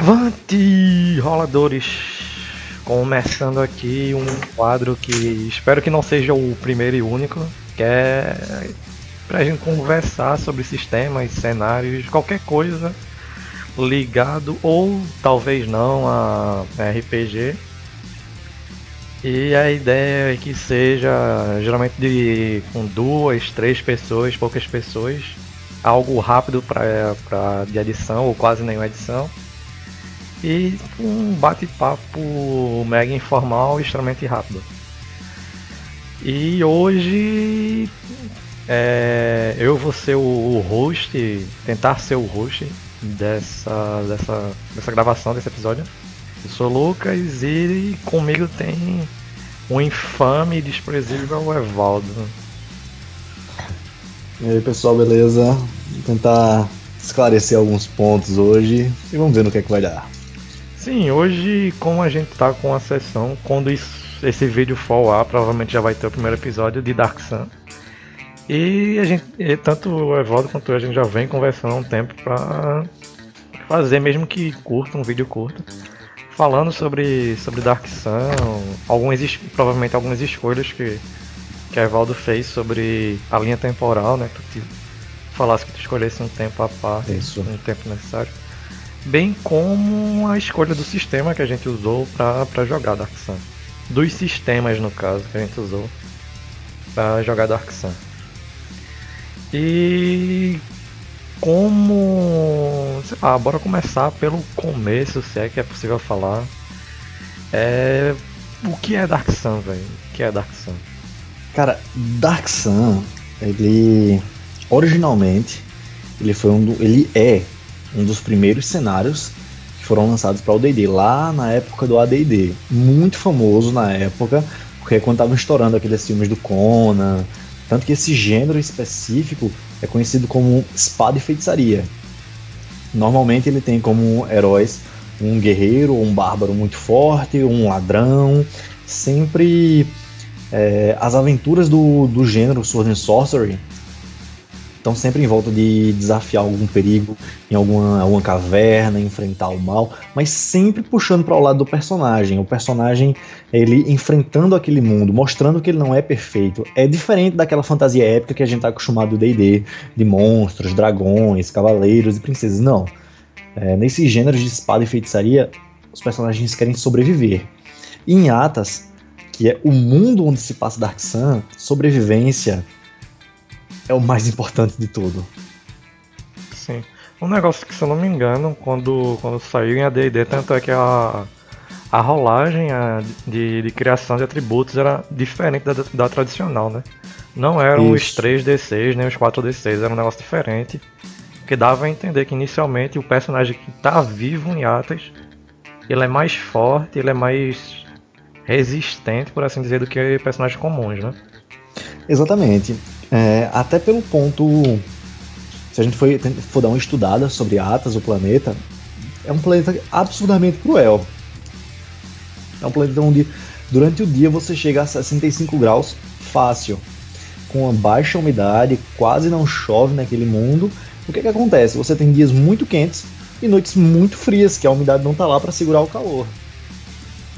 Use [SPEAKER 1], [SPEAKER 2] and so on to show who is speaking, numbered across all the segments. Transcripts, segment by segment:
[SPEAKER 1] Avante, roladores! Começando aqui um quadro que espero que não seja o primeiro e único, que é pra gente conversar sobre sistemas, cenários, qualquer coisa ligado ou talvez não a RPG. E a ideia é que seja geralmente de com duas, três pessoas, poucas pessoas, algo rápido para de edição ou quase nenhuma edição e um bate-papo mega informal e extremamente rápido. E hoje é, eu vou ser o, host, tentar ser o host dessa, dessa, dessa gravação desse episódio. Eu sou Lucas e comigo tem o infame e desprezível Evaldo.
[SPEAKER 2] E aí pessoal, beleza? Vou tentar esclarecer alguns pontos hoje e vamos ver no que é que vai dar.
[SPEAKER 1] Sim, hoje, como a gente tá com a sessão, quando isso, esse vídeo for lá, provavelmente já vai ter o primeiro episódio de Dark Sun. E a gente, e tanto o Evaldo quanto eu, a gente já vem conversando há um tempo pra fazer, mesmo que curto, um vídeo curto, falando sobre, sobre Dark Sun, algumas, provavelmente algumas escolhas que, que a Evaldo fez sobre a linha temporal, né? Que tu falasse que tu escolhesse um tempo a parte,
[SPEAKER 2] Isso.
[SPEAKER 1] um tempo necessário bem como a escolha do sistema que a gente usou para jogar Dark Sun. Dos sistemas, no caso, que a gente usou para jogar Dark Sun. E como. Sei lá, bora começar pelo começo, se é que é possível falar. É. O que é Dark Sun, velho? O que é Dark Sun?
[SPEAKER 2] Cara, Dark Sun, ele. Originalmente, ele foi um do, ele é um dos primeiros cenários que foram lançados para o D&D lá na época do AD&D, muito famoso na época, porque é quando estavam estourando aqueles filmes do Conan, tanto que esse gênero específico é conhecido como espada e feitiçaria. Normalmente ele tem como heróis um guerreiro ou um bárbaro muito forte, um ladrão, sempre é, as aventuras do, do gênero Sword and Sorcery estão sempre em volta de desafiar algum perigo em alguma, alguma caverna, enfrentar o mal, mas sempre puxando para o lado do personagem. O personagem ele enfrentando aquele mundo, mostrando que ele não é perfeito. É diferente daquela fantasia épica que a gente está acostumado do D&D, de monstros, dragões, cavaleiros e princesas. Não. É, nesse gênero de espada e feitiçaria, os personagens querem sobreviver. E em Atas, que é o mundo onde se passa Dark Sun, sobrevivência, é o mais importante de tudo.
[SPEAKER 1] Sim. Um negócio que, se eu não me engano, quando, quando saiu em AD&D, tanto é que a, a rolagem a, de, de criação de atributos era diferente da, da tradicional, né? Não eram Isso. os 3D6 nem os 4D6, era um negócio diferente. Que dava a entender que inicialmente o personagem que está vivo em Atas, ele é mais forte, ele é mais resistente, por assim dizer, do que personagens comuns, né?
[SPEAKER 2] Exatamente. É, até pelo ponto. Se a gente for, for dar uma estudada sobre Atas, o planeta, é um planeta absurdamente cruel. É um planeta onde durante o dia você chega a 65 graus fácil. Com uma baixa umidade, quase não chove naquele mundo. O que, que acontece? Você tem dias muito quentes e noites muito frias, que a umidade não está lá para segurar o calor.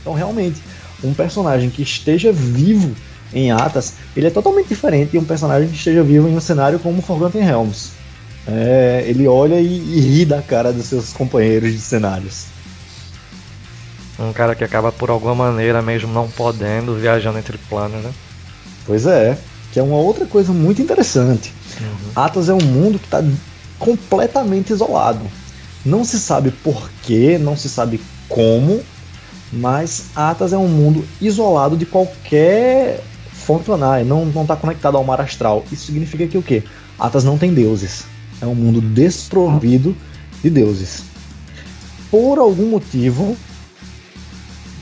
[SPEAKER 2] Então, realmente, um personagem que esteja vivo em Atas, ele é totalmente diferente de um personagem que esteja vivo em um cenário como Forgotten Realms. É, ele olha e, e, ri da cara dos seus companheiros de cenários.
[SPEAKER 1] Um cara que acaba por alguma maneira, mesmo não podendo, viajando entre planos, né?
[SPEAKER 2] Pois é, que é uma outra coisa muito interessante. Uhum. Atas é um mundo que está completamente isolado. Não se sabe porquê, não se sabe como, mas Atas é um mundo isolado de qualquer fonte planar, não não está conectado ao mar astral. Isso significa que o quê? Atas não tem deuses. É um mundo desprovido de deuses. Por algum motivo,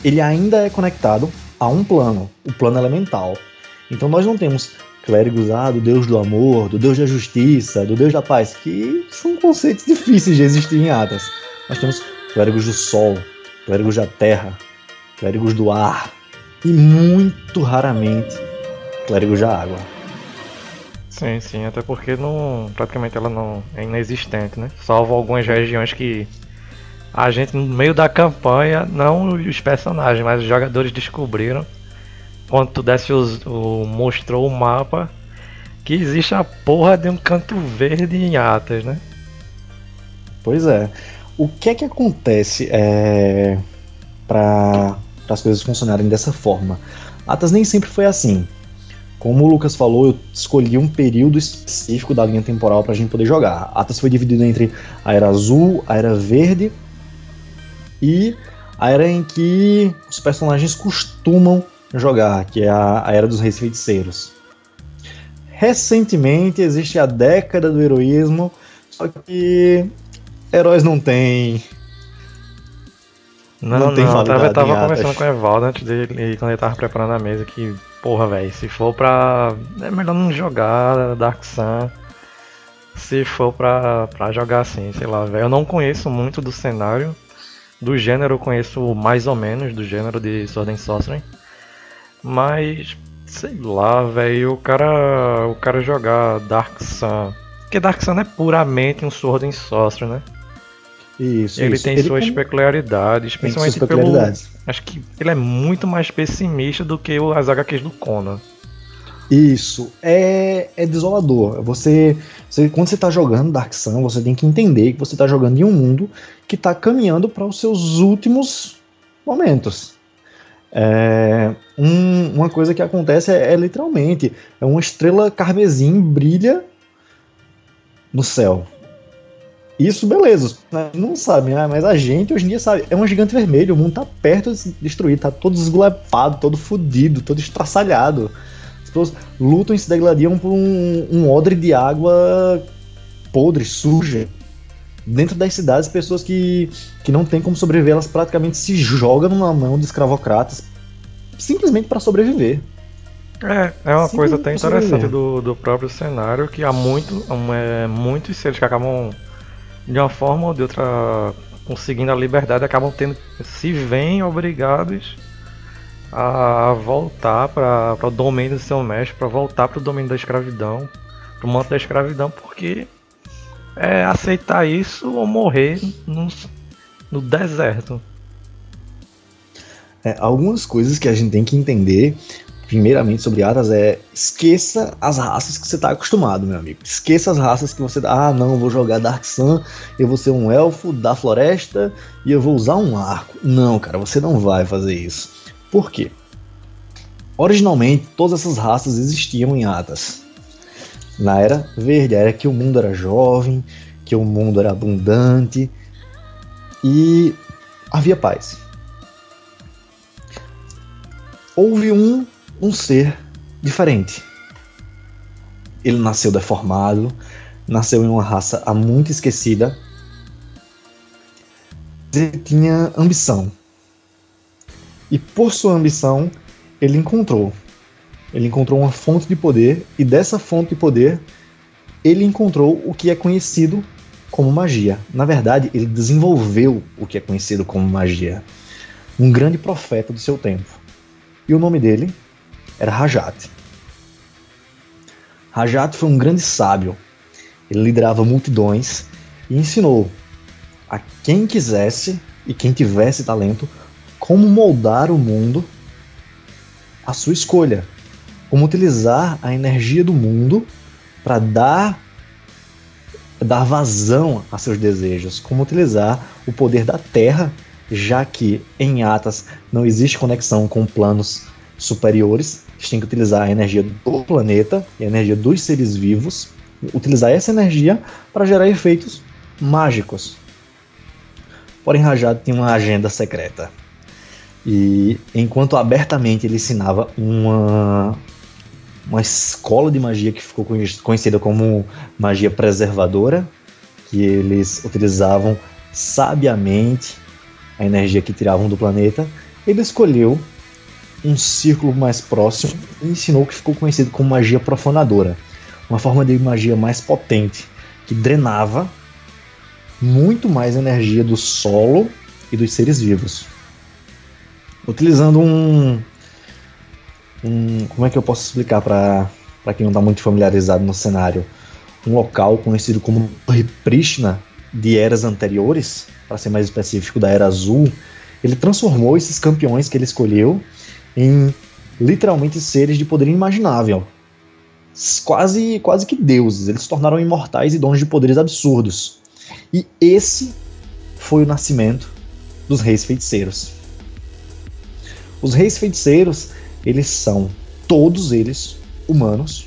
[SPEAKER 2] ele ainda é conectado a um plano, o plano elemental. Então nós não temos clérigos ah, do deus do amor, do deus da justiça, do deus da paz, que são conceitos difíceis de existir em Atas. Nós temos clérigos do sol, clérigos da terra, clérigos do ar, e muito raramente clérigos da água.
[SPEAKER 1] Sim, sim, até porque não, praticamente ela não é inexistente, né? Salvo algumas regiões que a gente no meio da campanha, não os personagens, mas os jogadores descobriram quando tu desce os, o, mostrou o mapa que existe a porra de um canto verde em Atas, né?
[SPEAKER 2] Pois é. O que é que acontece é, para as coisas funcionarem dessa forma? Atas nem sempre foi assim. Como o Lucas falou, eu escolhi um período específico da linha temporal para a gente poder jogar. Atas foi dividido entre a Era Azul, a Era Verde e a Era em que os personagens costumam jogar, que é a, a Era dos Reis Feiticeiros. Recentemente existe a década do heroísmo, só que heróis não tem.
[SPEAKER 1] Não, não, tem não. Eu tava, eu tava conversando com o Evaldo antes dele, quando ele tava preparando a mesa, que, porra, velho, se for pra. É melhor não jogar Dark Sun. Se for pra, pra jogar assim, sei lá, velho. Eu não conheço muito do cenário. Do gênero eu conheço mais ou menos, do gênero de Sword and Sorcery. Mas, sei lá, velho, o cara, o cara jogar Dark Sun. Porque Dark Sun é puramente um Sword and Sorcery, né?
[SPEAKER 2] Isso,
[SPEAKER 1] ele
[SPEAKER 2] isso.
[SPEAKER 1] tem ele suas tem... peculiaridades, principalmente suas peculiaridades. pelo. Acho que ele é muito mais pessimista do que as HQs do Conan.
[SPEAKER 2] Isso, é, é desolador. Você, você, quando você está jogando Dark Sun, você tem que entender que você está jogando em um mundo que está caminhando para os seus últimos momentos. É, um, uma coisa que acontece é, é, literalmente é uma estrela carmesim brilha no céu. Isso, beleza. Não sabe, né? mas a gente hoje em dia sabe. É um gigante vermelho, o mundo tá perto de destruir, tá todo esgulepado, todo fodido, todo estraçalhado. As pessoas lutam e se degladiam por um, um odre de água podre, suja. Dentro das cidades, pessoas que, que não têm como sobreviver, elas praticamente se jogam na mão de escravocratas simplesmente para sobreviver.
[SPEAKER 1] É, é uma coisa até interessante do, do próprio cenário que há muito, é, muitos seres que acabam de uma forma ou de outra conseguindo a liberdade acabam tendo se veem obrigados a voltar para o domínio do seu mestre, para voltar para o domínio da escravidão, para o manto da escravidão, porque é aceitar isso ou morrer no, no deserto.
[SPEAKER 2] É, algumas coisas que a gente tem que entender primeiramente sobre Atas é esqueça as raças que você está acostumado, meu amigo. Esqueça as raças que você. Ah, não, vou jogar Dark Sun, eu vou ser um elfo da floresta e eu vou usar um arco. Não, cara, você não vai fazer isso. Por quê? Originalmente, todas essas raças existiam em Atas. Na Era Verde, era que o mundo era jovem, que o mundo era abundante e havia paz. Houve um um ser diferente. Ele nasceu deformado, nasceu em uma raça há muito esquecida. Ele tinha ambição. E por sua ambição, ele encontrou. Ele encontrou uma fonte de poder, e dessa fonte de poder, ele encontrou o que é conhecido como magia. Na verdade, ele desenvolveu o que é conhecido como magia. Um grande profeta do seu tempo. E o nome dele era Rajat. Rajat foi um grande sábio. Ele liderava multidões e ensinou a quem quisesse e quem tivesse talento como moldar o mundo à sua escolha, como utilizar a energia do mundo para dar dar vazão a seus desejos, como utilizar o poder da Terra, já que em Atas não existe conexão com planos superiores, gente tem que utilizar a energia do planeta e a energia dos seres vivos, utilizar essa energia para gerar efeitos mágicos. Porém, Rajad tinha uma agenda secreta. E enquanto abertamente ele ensinava uma, uma escola de magia que ficou conhecida como magia preservadora, que eles utilizavam sabiamente a energia que tiravam do planeta, ele escolheu um círculo mais próximo e ensinou o que ficou conhecido como magia profanadora, uma forma de magia mais potente que drenava muito mais energia do solo e dos seres vivos. Utilizando um, um como é que eu posso explicar para quem não está muito familiarizado no cenário, um local conhecido como Prishna de eras anteriores, para ser mais específico, da Era Azul, ele transformou esses campeões que ele escolheu em literalmente seres de poder inimaginável. Quase, quase que deuses. Eles se tornaram imortais e donos de poderes absurdos. E esse foi o nascimento dos reis feiticeiros. Os reis feiticeiros, eles são todos eles humanos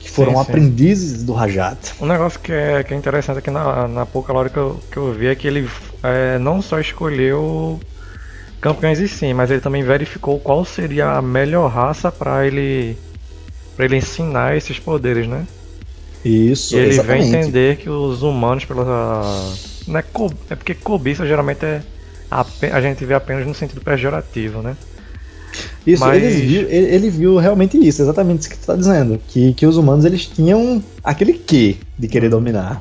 [SPEAKER 2] que foram sim, sim. aprendizes do Rajat.
[SPEAKER 1] Um negócio que é, que é interessante aqui na, na pouca hora que eu, que eu vi é que ele é, não só escolheu campeões e sim, mas ele também verificou qual seria a melhor raça para ele para ele ensinar esses poderes, né?
[SPEAKER 2] Isso,
[SPEAKER 1] e ele exatamente. vem entender que os humanos pela não é, co... é porque cobiça geralmente é a, a gente vê apenas no sentido pejorativo, né?
[SPEAKER 2] Isso, Mas... ele, viu, ele, ele, viu realmente isso, exatamente isso que tu tá dizendo. Que, que os humanos eles tinham aquele quê de querer dominar.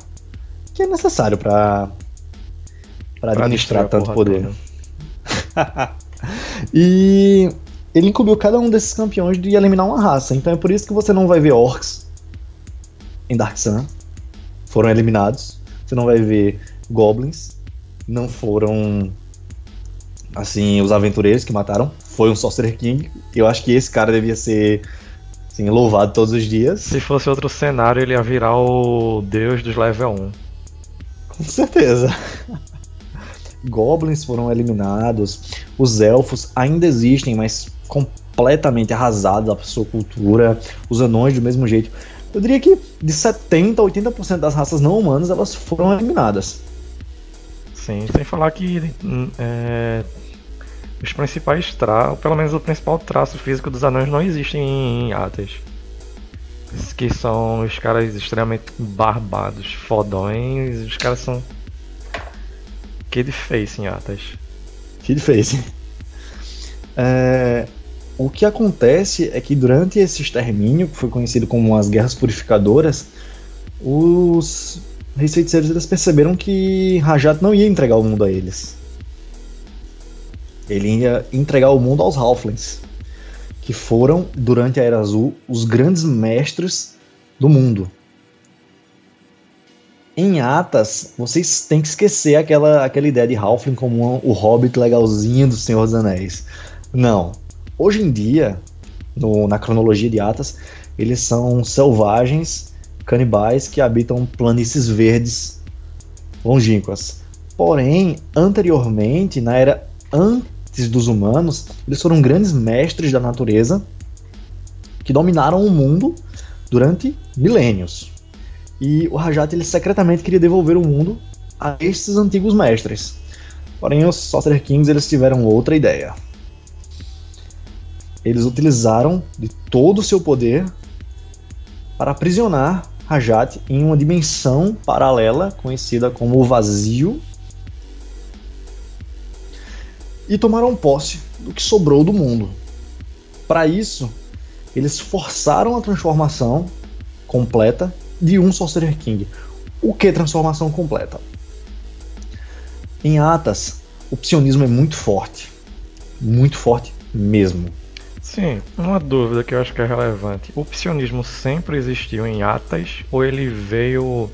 [SPEAKER 2] Que é necessário para para administrar tanto poder. e ele incumbiu cada um desses campeões de eliminar uma raça. Então é por isso que você não vai ver orcs em Dark Sun. Foram eliminados. Você não vai ver goblins. Não foram assim, os aventureiros que mataram. Foi um Sorcerer King. Eu acho que esse cara devia ser assim, louvado todos os dias.
[SPEAKER 1] Se fosse outro cenário, ele ia virar o deus dos level 1.
[SPEAKER 2] Com certeza. Goblins foram eliminados. Os elfos ainda existem, mas completamente arrasados da sua cultura. Os anões do mesmo jeito. Eu diria que de 70 a 80% das raças não humanas elas foram eliminadas.
[SPEAKER 1] Sim, sem falar que hum, é, os principais traços, pelo menos o principal traço físico dos anões não existem em Atas. Que são os caras extremamente barbados, fodões, os caras são Kid Face em Atas.
[SPEAKER 2] Kid Face. É, o que acontece é que durante esse extermínio, que foi conhecido como as Guerras Purificadoras, os reis feiticeiros eles perceberam que Rajat não ia entregar o mundo a eles. Ele ia entregar o mundo aos Halflings, que foram, durante a Era Azul, os grandes mestres do mundo. Em Atas, vocês têm que esquecer aquela, aquela ideia de Halfling como um, o hobbit legalzinho do Senhor dos Anéis. Não. Hoje em dia, no, na cronologia de Atas, eles são selvagens, canibais que habitam planícies verdes longínquas. Porém, anteriormente, na era antes dos humanos, eles foram grandes mestres da natureza que dominaram o mundo durante milênios. E o Rajat ele secretamente queria devolver o mundo a esses antigos mestres. Porém, os Sorcerer Kings eles tiveram outra ideia. Eles utilizaram de todo o seu poder para aprisionar Rajat em uma dimensão paralela conhecida como o Vazio e tomaram posse do que sobrou do mundo. Para isso, eles forçaram a transformação completa de um Sorcerer King. O que é transformação completa? Em Atas, o psionismo é muito forte. Muito forte mesmo.
[SPEAKER 1] Sim, uma dúvida que eu acho que é relevante. O psionismo sempre existiu em Atas ou ele veio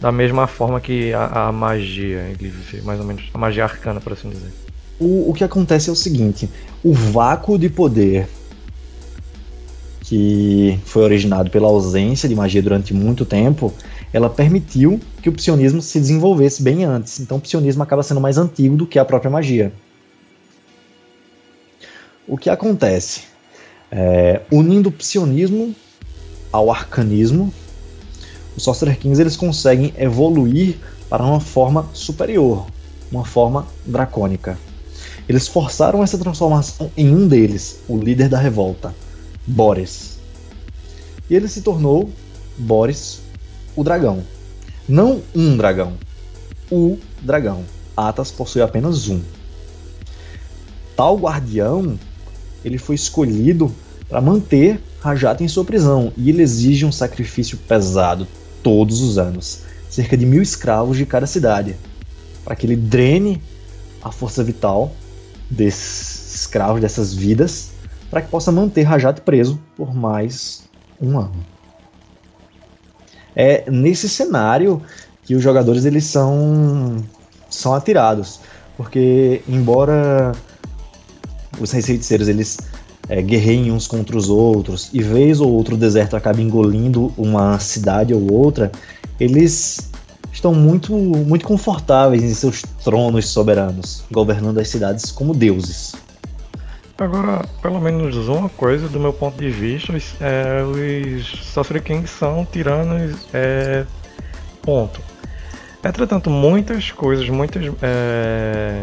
[SPEAKER 1] da mesma forma que a, a magia? Ele veio mais ou menos a magia arcana, por assim dizer.
[SPEAKER 2] O, o que acontece é o seguinte: o vácuo de poder que foi originado pela ausência de magia durante muito tempo, ela permitiu que o psionismo se desenvolvesse bem antes. Então o psionismo acaba sendo mais antigo do que a própria magia. O que acontece? É, unindo o psionismo ao arcanismo, os Sorcerer Kings eles conseguem evoluir para uma forma superior, uma forma dracônica. Eles forçaram essa transformação em um deles, o líder da revolta, Boris. E ele se tornou Boris, o dragão. Não um dragão, o dragão. Atas possui apenas um. Tal guardião, ele foi escolhido para manter Rajat em sua prisão e ele exige um sacrifício pesado todos os anos, cerca de mil escravos de cada cidade, para que ele drene a força vital desses escravos, dessas vidas, para que possa manter Rajat preso por mais um ano. É nesse cenário que os jogadores eles são são atirados, porque embora os feiticeiros eles é, guerreiem uns contra os outros e vez ou outro o deserto acaba engolindo uma cidade ou outra, eles estão muito muito confortáveis em seus tronos soberanos, governando as cidades como deuses.
[SPEAKER 1] Agora, pelo menos uma coisa do meu ponto de vista, é, os Sorcery Kings são tiranos, é, ponto. Entretanto, muitas coisas, muitas, é,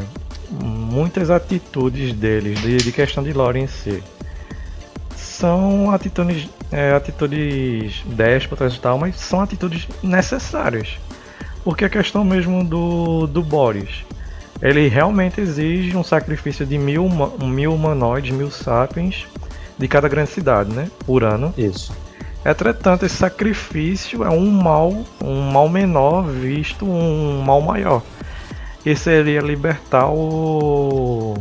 [SPEAKER 1] muitas atitudes deles, de, de, questão de lore em si, são atitudes, é, atitudes déspotas e tal, mas são atitudes necessárias. Porque a questão mesmo do, do Boris, ele realmente exige um sacrifício de mil, mil humanoides, mil sapiens de cada grande cidade, né? Por ano.
[SPEAKER 2] Isso.
[SPEAKER 1] Entretanto, esse sacrifício é um mal, um mal menor visto um mal maior. Que seria libertar o.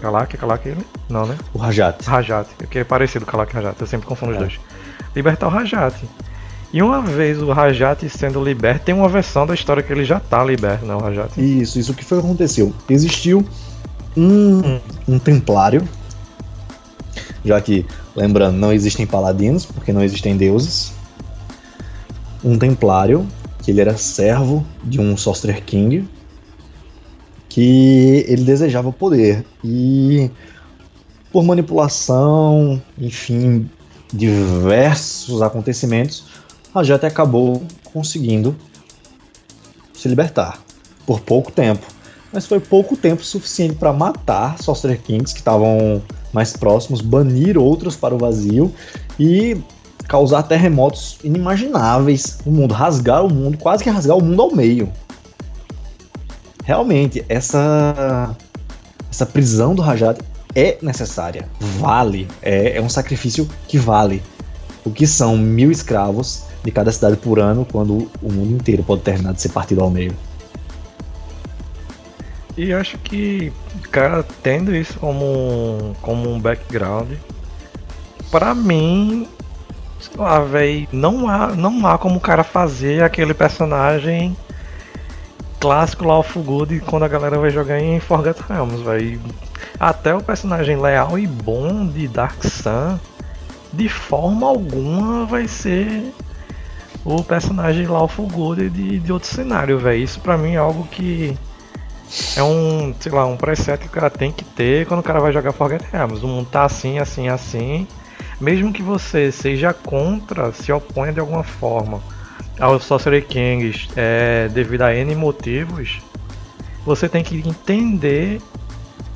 [SPEAKER 1] Kalak, Kalak ele? Não, né?
[SPEAKER 2] O Rajat.
[SPEAKER 1] Rajat, que é parecido com Kalak e Rajat, eu sempre confundo é. os dois. Libertar o Rajat. E uma vez o Rajat sendo liberto, tem uma versão da história que ele já tá liberto, né, o Rajat?
[SPEAKER 2] Isso, isso que foi que aconteceu. Existiu um, um templário, já que, lembrando, não existem paladinos, porque não existem deuses. Um templário, que ele era servo de um Sorcerer King, que ele desejava poder. E por manipulação, enfim, diversos acontecimentos, a Jet acabou conseguindo se libertar por pouco tempo. Mas foi pouco tempo suficiente para matar Sorcerer Kings que estavam mais próximos, banir outros para o vazio e causar terremotos inimagináveis no mundo, rasgar o mundo, quase que rasgar o mundo ao meio. Realmente, essa essa prisão do Rajat é necessária, vale, é, é um sacrifício que vale. O que são mil escravos de cada cidade por ano, quando o mundo inteiro pode terminar de ser partido ao meio.
[SPEAKER 1] E acho que, cara, tendo isso como, como um background, para mim, sei lá, velho, não há, não há como o cara fazer aquele personagem clássico lá, of Good, quando a galera vai jogar em Forget Realms, velho. Até o personagem leal e bom de Dark Sun, de forma alguma vai ser o personagem Lawful Good de, de outro cenário, velho. Isso pra mim é algo que é um, sei lá, um preset que o cara tem que ter quando o cara vai jogar Forget Realms. O mundo tá assim, assim, assim. Mesmo que você seja contra, se oponha de alguma forma aos Sorcery Kings é, devido a N motivos, você tem que entender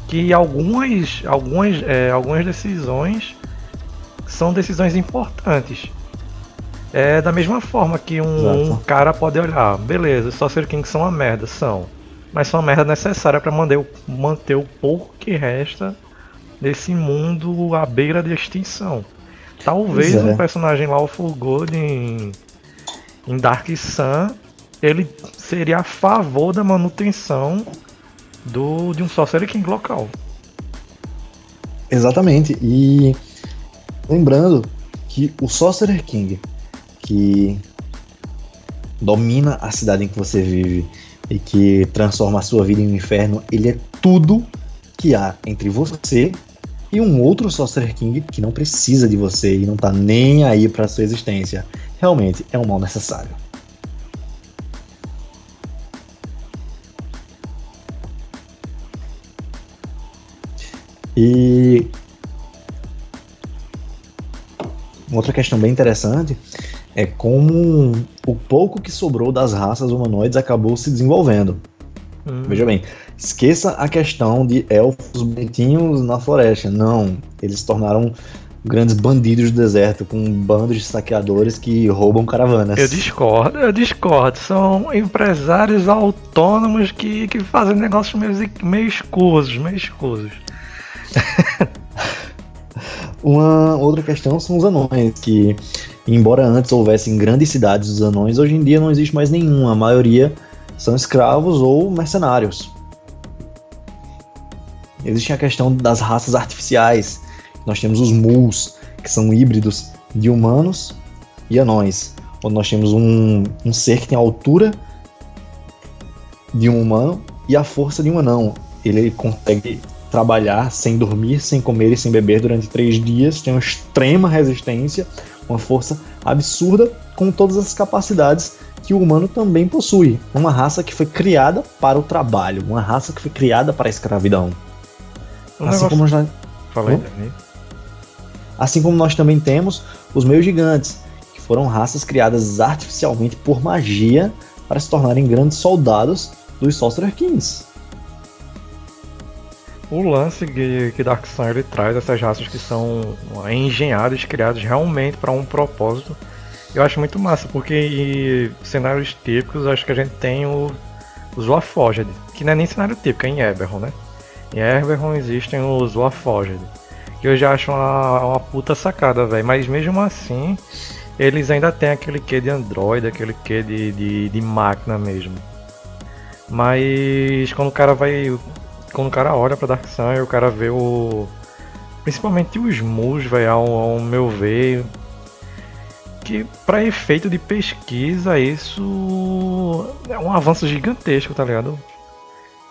[SPEAKER 1] que algumas, algumas, é, algumas decisões são decisões importantes. É da mesma forma que um, um cara pode olhar, beleza, só ser Kings são uma merda, são. Mas são uma merda necessária para manter, manter o pouco que resta desse mundo à beira de extinção. Talvez é. um personagem lá, o Full Gold em, em Dark Sun, ele seria a favor da manutenção do, de um Sorcerer King local.
[SPEAKER 2] Exatamente. E lembrando que o Sorcerer King que domina a cidade em que você vive e que transforma a sua vida em um inferno, ele é tudo que há entre você e um outro Sorcerer King que não precisa de você e não tá nem aí para sua existência. Realmente é um mal necessário. E outra questão bem interessante é como o pouco que sobrou das raças humanoides acabou se desenvolvendo. Hum. Veja bem, esqueça a questão de elfos bonitinhos na floresta. Não, eles se tornaram grandes bandidos do deserto, com bandos de saqueadores que roubam caravanas.
[SPEAKER 1] Eu discordo, eu discordo. São empresários autônomos que, que fazem negócios meio, meio escusos, meio escusos.
[SPEAKER 2] Uma outra questão são os anões, que embora antes houvessem grandes cidades dos anões, hoje em dia não existe mais nenhuma. A maioria são escravos ou mercenários. Existe a questão das raças artificiais. Nós temos os muls, que são híbridos de humanos e anões. onde nós temos um, um ser que tem a altura de um humano e a força de um anão. Ele consegue trabalhar sem dormir, sem comer e sem beber durante três dias, tem uma extrema resistência, uma força absurda, com todas as capacidades que o humano também possui. Uma raça que foi criada para o trabalho, uma raça que foi criada para a escravidão.
[SPEAKER 1] Um
[SPEAKER 2] assim,
[SPEAKER 1] negócio-
[SPEAKER 2] como nós,
[SPEAKER 1] Fala aí,
[SPEAKER 2] Hum? Assim como nós também temos os meios gigantes, que foram raças criadas artificialmente por magia para se tornarem grandes soldados dos Sorcerer Kings.
[SPEAKER 1] O lance que, que Dark Sun ele traz essas raças que são engenhadas, criadas realmente para um propósito, eu acho muito massa, porque cenários típicos acho que a gente tem o, os Warforged, que não é nem cenário típico, é em Eberron, né? Em Eberron existem os Warforged, que eu já acho uma, uma puta sacada, velho, mas mesmo assim eles ainda têm aquele quê de Android, aquele quê de, de, de máquina mesmo. Mas quando o cara vai quando o cara olha pra Dark Sun e o cara vê o. Principalmente os mus, velho, ao, ao meu ver. Que pra efeito de pesquisa isso é um avanço gigantesco, tá ligado?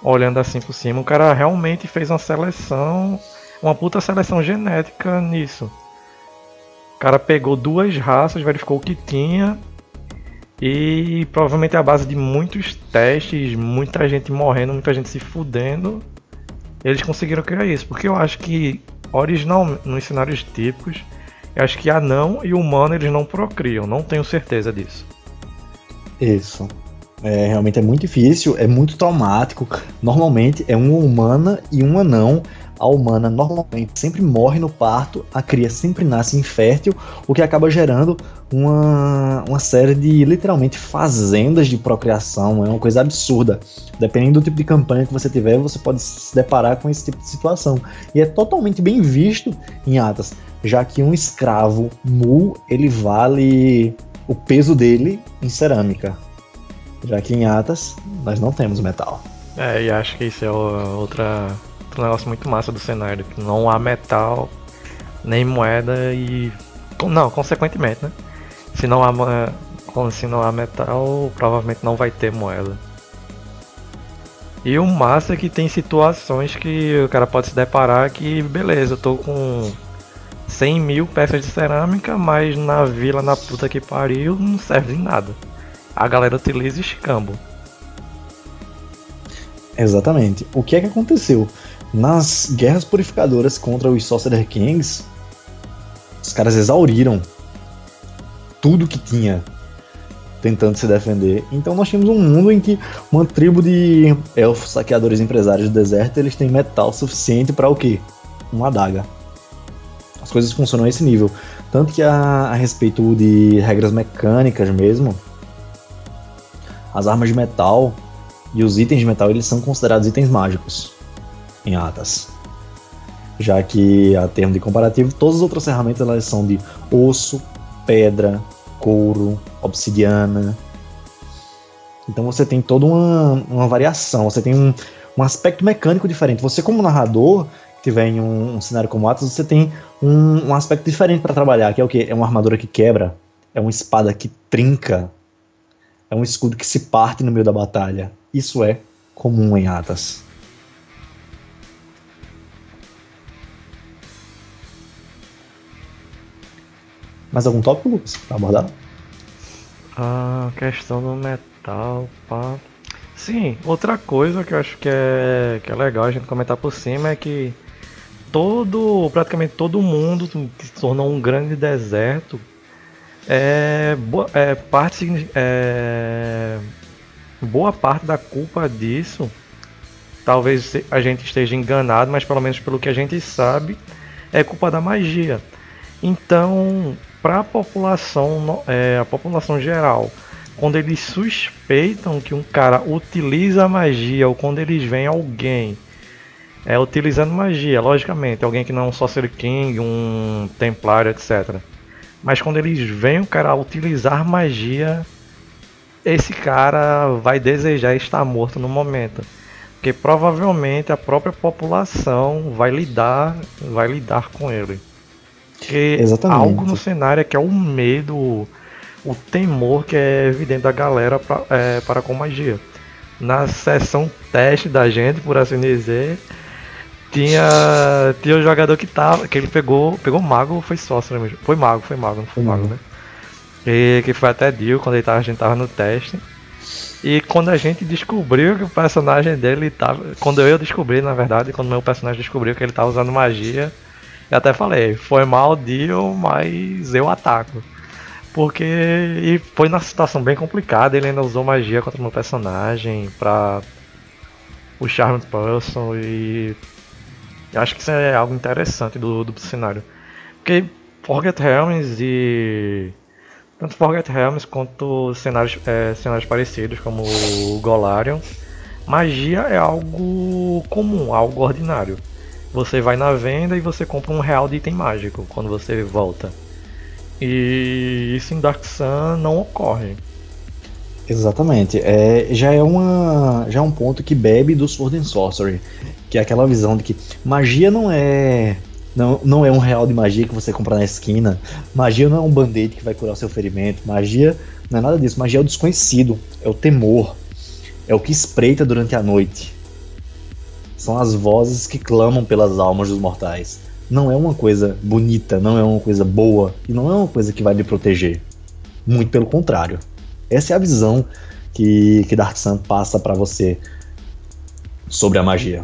[SPEAKER 1] Olhando assim por cima, o cara realmente fez uma seleção, uma puta seleção genética nisso. O cara pegou duas raças, verificou o que tinha e provavelmente é a base de muitos testes, muita gente morrendo, muita gente se fudendo. Eles conseguiram criar isso, porque eu acho que original nos cenários típicos, eu acho que anão e humano eles não procriam, não tenho certeza disso.
[SPEAKER 2] Isso. É, realmente é muito difícil, é muito traumático. Normalmente é uma humana e um anão. A humana normalmente sempre morre no parto, a cria sempre nasce infértil, o que acaba gerando uma, uma série de literalmente fazendas de procriação. É uma coisa absurda. Dependendo do tipo de campanha que você tiver, você pode se deparar com esse tipo de situação. E é totalmente bem visto em Atas, já que um escravo mu ele vale o peso dele em cerâmica. Já que em Atas nós não temos metal.
[SPEAKER 1] É, e acho que isso é outra, outro negócio muito massa do cenário, que não há metal, nem moeda e. Não, consequentemente, né? Se não há, se não há metal, provavelmente não vai ter moeda. E o massa é que tem situações que o cara pode se deparar que, beleza, eu tô com 100 mil peças de cerâmica, mas na vila, na puta que pariu, não serve de nada. A galera utiliza escambo.
[SPEAKER 2] Exatamente. O que é que aconteceu? Nas guerras purificadoras contra os Sorcerer Kings, os caras exauriram tudo que tinha tentando se defender. Então nós tínhamos um mundo em que uma tribo de elfos saqueadores empresários do deserto, eles têm metal suficiente para o quê? Uma adaga. As coisas funcionam a esse nível. Tanto que a, a respeito de regras mecânicas mesmo, as armas de metal e os itens de metal eles são considerados itens mágicos em Atas. Já que, a termo de comparativo, todas as outras ferramentas elas são de osso, pedra, couro, obsidiana. Então você tem toda uma, uma variação, você tem um, um aspecto mecânico diferente. Você, como narrador, que tiver em um, um cenário como Atas, você tem um, um aspecto diferente para trabalhar, que é o que? É uma armadura que quebra, é uma espada que trinca, é um escudo que se parte no meio da batalha. Isso é comum em Atas. Mais algum tópico, Lucas, pra abordar?
[SPEAKER 1] A questão do metal, pá. Sim, outra coisa que eu acho que é, que é legal a gente comentar por cima é que todo, praticamente todo mundo se tornou um grande deserto é, boa, é parte é, boa parte da culpa disso talvez a gente esteja enganado mas pelo menos pelo que a gente sabe é culpa da magia então para a população é, a população geral quando eles suspeitam que um cara utiliza magia ou quando eles veem alguém é, utilizando magia, logicamente, alguém que não é um Sorcerer King, um Templário, etc. Mas quando eles veem o cara utilizar magia, esse cara vai desejar estar morto no momento. Porque provavelmente a própria população vai lidar, vai lidar com ele. Porque
[SPEAKER 2] Exatamente.
[SPEAKER 1] algo no cenário é que é o medo o temor que é evidente da galera pra, é, para com magia. Na sessão teste da gente, por assim dizer, tinha, tinha um jogador que tava, que ele pegou, pegou mago, foi sócio mesmo. Foi mago, foi mago, não foi mago, né? E que foi até Dio quando ele tava, a gente tava no teste. E quando a gente descobriu que o personagem dele tava. Quando eu descobri, na verdade, quando meu personagem descobriu que ele tava usando magia, eu até falei, foi mal Dio, mas eu ataco. Porque. E foi numa situação bem complicada, ele ainda usou magia contra o meu personagem pra. O Charm Person e. Eu acho que isso é algo interessante do, do cenário. Porque Forget Realms e. Tanto Forget Realms quanto cenários, é, cenários parecidos, como o Golarion, magia é algo comum, algo ordinário. Você vai na venda e você compra um real de item mágico quando você volta. E isso em Dark Sun não ocorre.
[SPEAKER 2] Exatamente. É, já, é uma, já é um ponto que bebe do Sword and Sorcery. Que é aquela visão de que magia não é. Não, não é um real de magia que você compra na esquina. Magia não é um band-aid que vai curar o seu ferimento. Magia não é nada disso. Magia é o desconhecido. É o temor. É o que espreita durante a noite. São as vozes que clamam pelas almas dos mortais não é uma coisa bonita, não é uma coisa boa e não é uma coisa que vai lhe proteger. Muito pelo contrário. Essa é a visão que, que Dark Sun passa para você sobre a magia.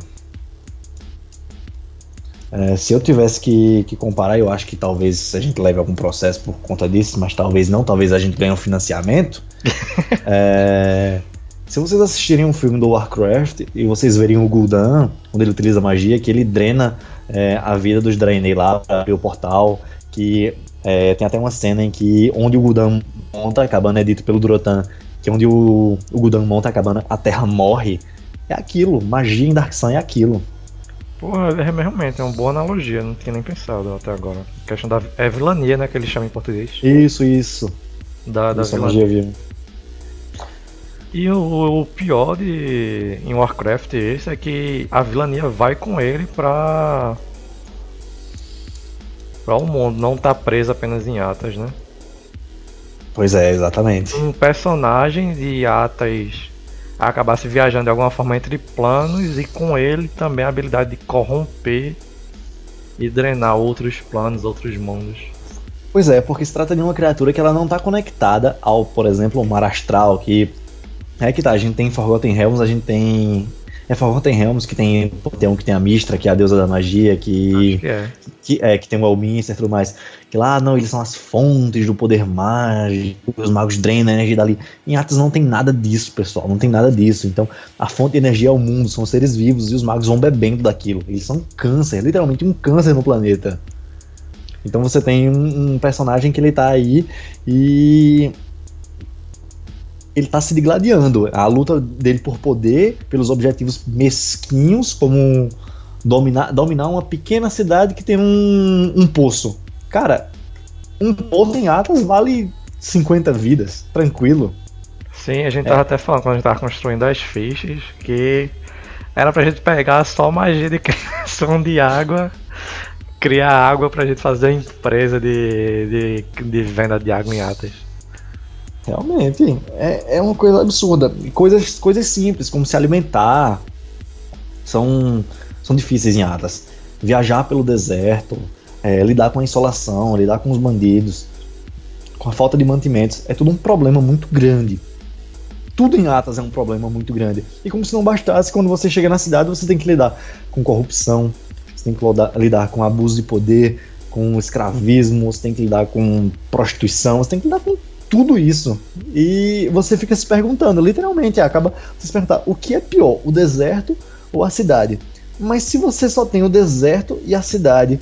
[SPEAKER 2] É, se eu tivesse que, que, comparar, eu acho que talvez a gente leve algum processo por conta disso, mas talvez não, talvez a gente ganhe um financiamento. é, se vocês assistirem um filme do Warcraft e vocês verem o Gul'dan, onde ele utiliza magia, que ele drena é, a vida dos Draenei lá para abrir o portal, que é, tem até uma cena em que onde o Gul'dan monta a cabana é dito pelo Durotan, que onde o, o Gul'dan monta a cabana, a Terra morre. É aquilo, magia em Dark Sun é aquilo.
[SPEAKER 1] Porra, é, realmente é uma boa analogia, não tinha nem pensado até agora. A questão da é vilania, né, que eles chamam em português.
[SPEAKER 2] Isso, isso.
[SPEAKER 1] Da, da isso vilania. Magia e o, o, pior de em Warcraft esse é que a vilania vai com ele pra. pra o mundo, não tá preso apenas em Atas, né?
[SPEAKER 2] Pois é, exatamente.
[SPEAKER 1] Um personagem de Atas acabasse viajando de alguma forma entre planos e com ele também a habilidade de corromper e drenar outros planos, outros mundos.
[SPEAKER 2] Pois é, porque se trata de uma criatura que ela não está conectada ao, por exemplo, o mar astral, que é que tá, a gente tem Forgotten Realms, a gente tem. É Forgotten Realms que tem, tem um que tem a Mistra, que é a deusa da magia, que.
[SPEAKER 1] que é.
[SPEAKER 2] Que, é, que tem o Elminster e tudo mais. Que lá, não, eles são as fontes do poder mágico, os magos drenam a energia dali. Em Atos não tem nada disso, pessoal, não tem nada disso. Então, a fonte de energia é o mundo, são seres vivos e os magos vão bebendo daquilo. Eles são câncer, literalmente um câncer no planeta. Então você tem um, um personagem que ele tá aí e ele tá se digladiando. A luta dele por poder, pelos objetivos mesquinhos, como dominar, dominar uma pequena cidade que tem um, um poço. Cara, um poço em Atlas vale 50 vidas, tranquilo.
[SPEAKER 1] Sim, a gente é. tava até falando quando a gente tava construindo as fichas que era pra gente pegar só magia de criação de água, criar água pra gente fazer a empresa de, de, de venda de água em Atas.
[SPEAKER 2] Realmente, é, é uma coisa absurda. Coisas, coisas simples, como se alimentar, são, são difíceis em Atlas. Viajar pelo deserto, é, lidar com a insolação, lidar com os bandidos, com a falta de mantimentos, é tudo um problema muito grande. Tudo em Atlas é um problema muito grande. E como se não bastasse, quando você chega na cidade, você tem que lidar com corrupção, você tem que lidar com abuso de poder, com escravismo, você tem que lidar com prostituição, você tem que lidar com tudo isso. E você fica se perguntando, literalmente, acaba se perguntar o que é pior, o deserto ou a cidade? Mas se você só tem o deserto e a cidade,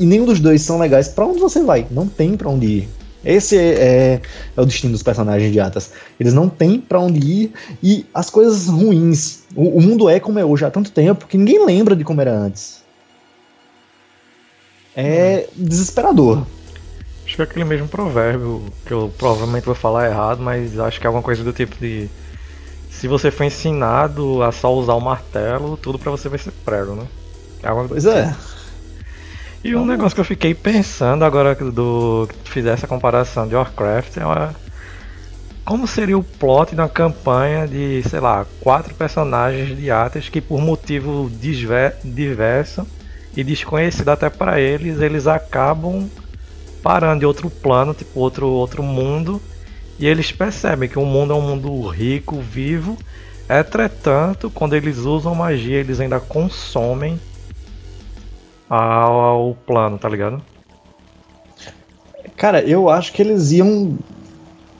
[SPEAKER 2] e nenhum dos dois são legais, para onde você vai? Não tem para onde ir. Esse é, é, é, o destino dos personagens de Atas. Eles não têm para onde ir e as coisas ruins. O, o, mundo é como é hoje há tanto tempo que ninguém lembra de como era antes. É desesperador.
[SPEAKER 1] Acho que é aquele mesmo provérbio que eu provavelmente vou falar errado, mas acho que é alguma coisa do tipo de. Se você for ensinado a só usar o martelo, tudo para você vai ser prego, né?
[SPEAKER 2] É alguma... Pois é.
[SPEAKER 1] E um negócio que eu fiquei pensando agora do que fizer essa comparação de Warcraft é uma, como seria o plot de uma campanha de, sei lá, quatro personagens de Atas que por motivo diverso e desconhecido até para eles, eles acabam parando de outro plano, tipo outro outro mundo, e eles percebem que o mundo é um mundo rico, vivo. Entretanto, quando eles usam magia, eles ainda consomem ao plano, tá ligado?
[SPEAKER 2] Cara, eu acho que eles iam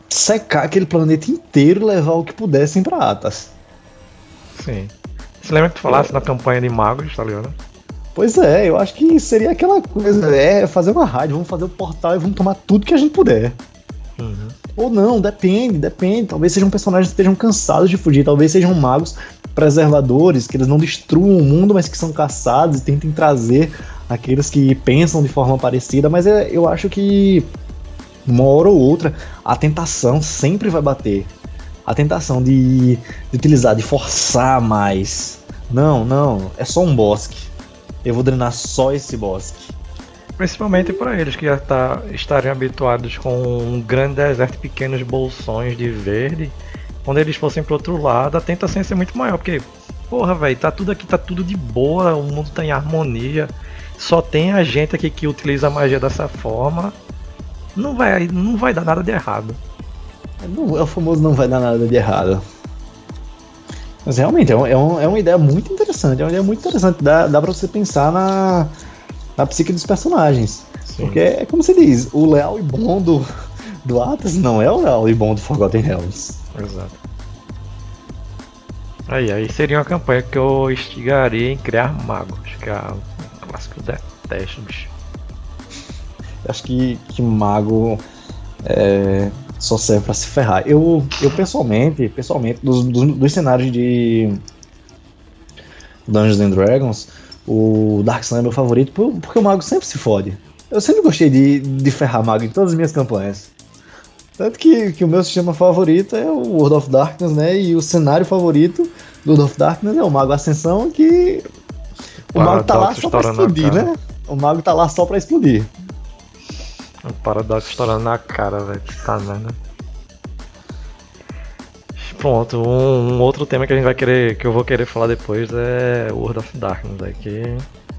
[SPEAKER 2] secar aquele planeta inteiro e levar o que pudessem pra Atas.
[SPEAKER 1] Sim. Você lembra que tu falasse na campanha de magos, tá ligado?
[SPEAKER 2] Pois é, eu acho que seria aquela coisa, é fazer uma rádio, vamos fazer o portal e vamos tomar tudo que a gente puder. Uhum. Ou não, depende, depende. Talvez sejam personagens que estejam cansados de fugir, talvez sejam magos preservadores, que eles não destruam o mundo, mas que são caçados e tentem trazer aqueles que pensam de forma parecida, mas é, eu acho que uma hora ou outra a tentação sempre vai bater. A tentação de, de utilizar, de forçar mais. Não, não, é só um bosque eu vou drenar só esse bosque.
[SPEAKER 1] Principalmente para eles que já tá, estarem habituados com um grande deserto e pequenos bolsões de verde. Quando eles fossem pro outro lado, a tentação ia ser muito maior, porque, porra, velho, tá tudo aqui, tá tudo de boa, o mundo tá em harmonia. Só tem a gente aqui que utiliza a magia dessa forma. Não vai, não vai dar nada de errado.
[SPEAKER 2] É o famoso não vai dar nada de errado. Mas realmente é, um, é, um, é uma ideia muito interessante. É uma ideia muito interessante. Dá, dá pra você pensar na, na psique dos personagens. Sim. Porque é como se diz: o leal e bom do, do Atlas não é o leal e bom do Forgotten Realms.
[SPEAKER 1] Exato. Aí, aí seria uma campanha que eu instigaria em criar magos, que é um clássico detesto, bicho.
[SPEAKER 2] Acho que, que mago é, só serve para se ferrar. Eu, eu pessoalmente, pessoalmente, dos, dos, dos, cenários de Dungeons and Dragons, o Dark Sun é meu favorito porque o mago sempre se fode. Eu sempre gostei de, de ferrar mago em todas as minhas campanhas. Tanto que, que o meu sistema favorito é o World of Darkness, né? E o cenário favorito do World of Darkness é o Mago Ascensão, que o mago tá lá só pra explodir, né? O mago tá lá só pra explodir.
[SPEAKER 1] O paradoxo estourando na cara, velho. Tá vendo? Pronto, um, um, outro tema que a gente vai querer, que eu vou querer falar depois é World of Darkness, que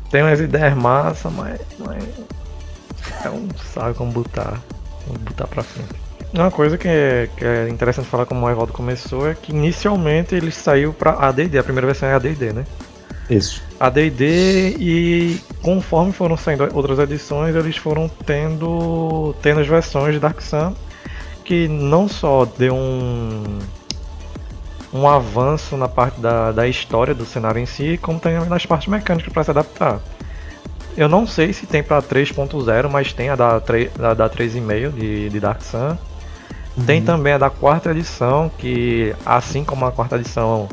[SPEAKER 1] tem umas ideias massa, mas, mas é um sabe como botar, como botar pra frente. Uma coisa que é, que é interessante falar como o Evaldo começou é que inicialmente ele saiu pra AD&D, a primeira versão é AD&D, né?
[SPEAKER 2] Isso.
[SPEAKER 1] A D&D e conforme foram saindo outras edições, eles foram tendo tendo as versões de Dark Sun que não só deu um um avanço na parte da, da história do cenário em si, como também nas partes mecânicas para se adaptar. Eu não sei se tem para 3.0, mas tem a da, 3, da, da 3.5 de, de Dark Sun. Uhum. Tem também a da quarta edição, que assim como a quarta edição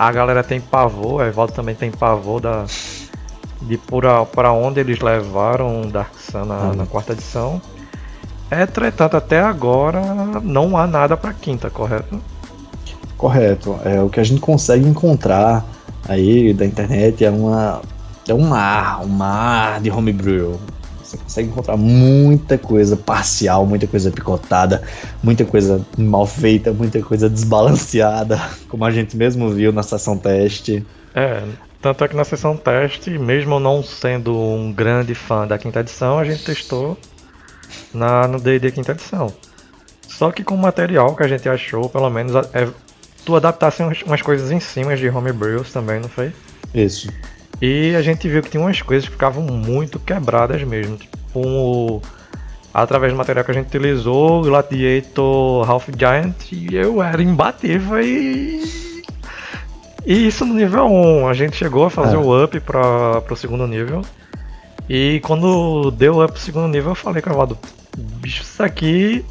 [SPEAKER 1] a galera tem pavor, a Evaldo também tem pavor da, de para onde eles levaram Dark Sun na, na, quarta edição. Entretanto, até agora não há nada para quinta, correto?
[SPEAKER 2] Correto. É o que a gente consegue encontrar aí da internet é uma é um mar, um mar de homebrew. Você consegue encontrar muita coisa parcial, muita coisa picotada, muita coisa mal feita, muita coisa desbalanceada, como a gente mesmo viu na sessão teste.
[SPEAKER 1] É, tanto é que na sessão teste, mesmo não sendo um grande fã da quinta edição, a gente testou na, no D&D quinta edição. Só que com o material que a gente achou, pelo menos, é, tu adaptasse umas, umas coisas em cima de homebrews também, não foi?
[SPEAKER 2] Isso.
[SPEAKER 1] E a gente viu que tinha umas coisas que ficavam muito quebradas mesmo. Tipo, através do material que a gente utilizou, o Gladiator Half Giant, e eu era imbatível e. E isso no nível 1. A gente chegou a fazer é. o up para o segundo nível. E quando deu up pro segundo nível, eu falei com o Evado, bicho, isso aqui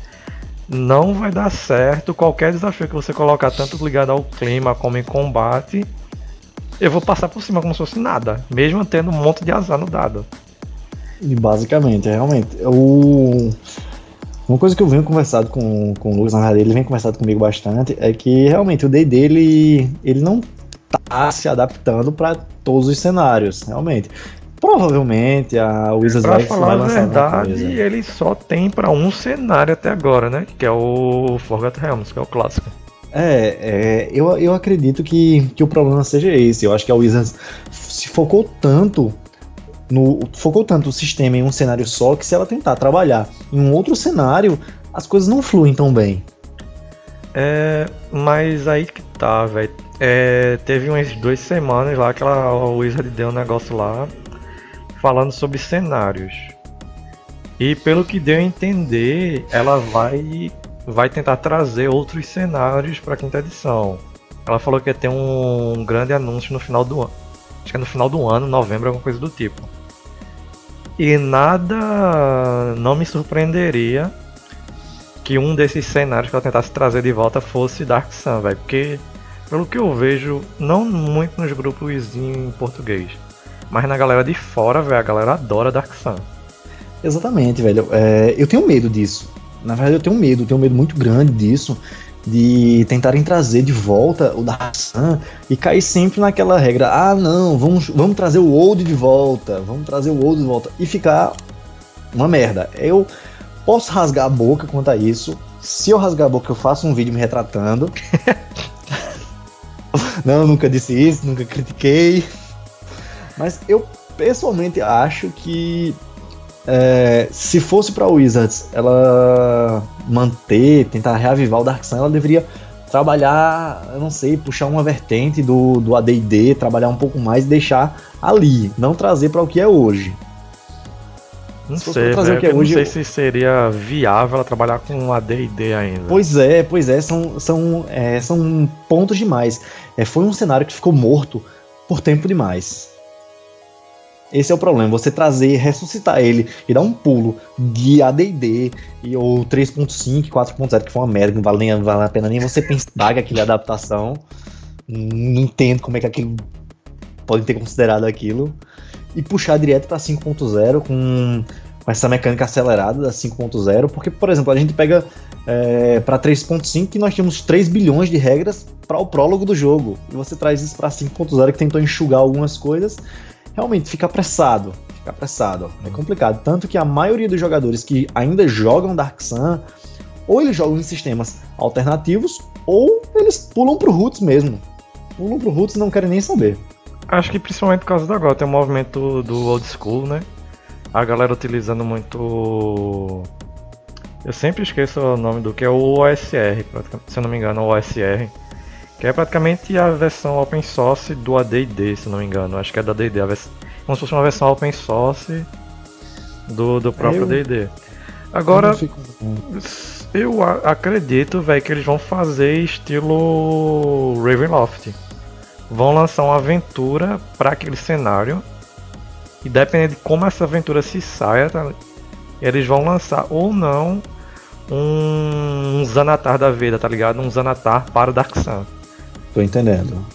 [SPEAKER 1] não vai dar certo. Qualquer desafio que você colocar, tanto ligado ao clima como em combate, eu vou passar por cima como se fosse nada, mesmo tendo um monte de azar no dado.
[SPEAKER 2] E basicamente, realmente. O... Uma coisa que eu venho conversado com, com o Lucas, na verdade, ele vem conversado comigo bastante, é que realmente o day dele ele não tá se adaptando para todos os cenários, realmente. Provavelmente a Wizards
[SPEAKER 1] pra
[SPEAKER 2] vai,
[SPEAKER 1] falar
[SPEAKER 2] vai
[SPEAKER 1] a
[SPEAKER 2] lançar alguma
[SPEAKER 1] verdade, ele só tem pra um cenário até agora, né? Que é o Forgotten Realms, que é o clássico.
[SPEAKER 2] É, é, eu, eu acredito que, que o problema seja esse. Eu acho que a Wizards se focou tanto no focou tanto o sistema em um cenário só que se ela tentar trabalhar em um outro cenário, as coisas não fluem tão bem.
[SPEAKER 1] É, mas aí que tá, velho. É, teve umas duas semanas lá que ela, a Wizard deu um negócio lá falando sobre cenários. E pelo que deu a entender, ela vai vai tentar trazer outros cenários para a quinta edição. Ela falou que ia ter um grande anúncio no final do ano. Acho que é no final do ano, novembro, alguma coisa do tipo. E nada não me surpreenderia que um desses cenários que ela tentasse trazer de volta fosse Dark Sun, velho. Porque, pelo que eu vejo, não muito nos grupos em português, mas na galera de fora, velho, a galera adora Dark Sun.
[SPEAKER 2] Exatamente, velho. É, eu tenho medo disso. Na verdade, eu tenho medo, tenho medo muito grande disso, de tentarem trazer de volta o Dark Sun e cair sempre naquela regra: ah, não, vamos, vamos trazer o Old de volta, vamos trazer o Old de volta e ficar uma merda. Eu posso rasgar a boca quanto a isso. Se eu rasgar a boca, eu faço um vídeo me retratando. não, nunca disse isso, nunca critiquei. Mas eu pessoalmente acho que é, se fosse para Wizards ela manter, tentar reavivar o Dark Sun, ela deveria trabalhar, eu não sei, puxar uma vertente do, do AD&D, trabalhar um pouco mais e deixar ali, não trazer para o que é hoje.
[SPEAKER 1] Não
[SPEAKER 2] Se
[SPEAKER 1] sei,
[SPEAKER 2] pra trazer o que é
[SPEAKER 1] eu não
[SPEAKER 2] hoje,
[SPEAKER 1] sei
[SPEAKER 2] eu-
[SPEAKER 1] se seria viável ela trabalhar com AD&D ainda.
[SPEAKER 2] Pois é, pois é, são, são, é, são pontos demais. É, foi um cenário que ficou morto por tempo demais. Esse é o problema, você trazer, ressuscitar ele e dar um pulo de AD&D e ou 3.5, 4.0, que foi uma merda, não vale, nem, vale a pena nem você pensar que aquilo é adaptação. Não entendo como é que aquilo podem ter considerado aquilo. E puxar direto para 5.0 com, com essa mecânica acelerada da 5.0, porque, por exemplo, a gente pega é, para 3.5 que nós tínhamos 3 bilhões de regras para o prólogo do jogo. E você traz isso para 5.0 que tentou enxugar algumas coisas. Realmente fica apressado. Fica apressado. É complicado. Tanto que a maioria dos jogadores que ainda jogam Dark Sun, ou eles jogam em sistemas alternativos, ou eles pulam pro Roots mesmo. Pulam pro Roots e não querem nem saber.
[SPEAKER 1] Acho que principalmente por causa da agora, tem o movimento do old school, né? A galera utilizando muito. Eu sempre esqueço o nome do que é o OSR, se eu não me engano, o OSR. Que é praticamente a versão open source do AD&D, se eu não me engano. Acho que é da AD&D, vers- como se fosse uma versão open source do, do próprio
[SPEAKER 2] Eu-
[SPEAKER 1] AD&D. Agora,
[SPEAKER 2] Eu fico-
[SPEAKER 1] eu a- acredito, velho, que eles vão fazer estilo Ravenloft. Vão lançar uma aventura para aquele cenário. E dependendo de como essa aventura se saia, tá? eles vão lançar ou não um, um Zanatar da vida, tá ligado? Um Zanatar para Dark Sun.
[SPEAKER 2] Tô entendendo.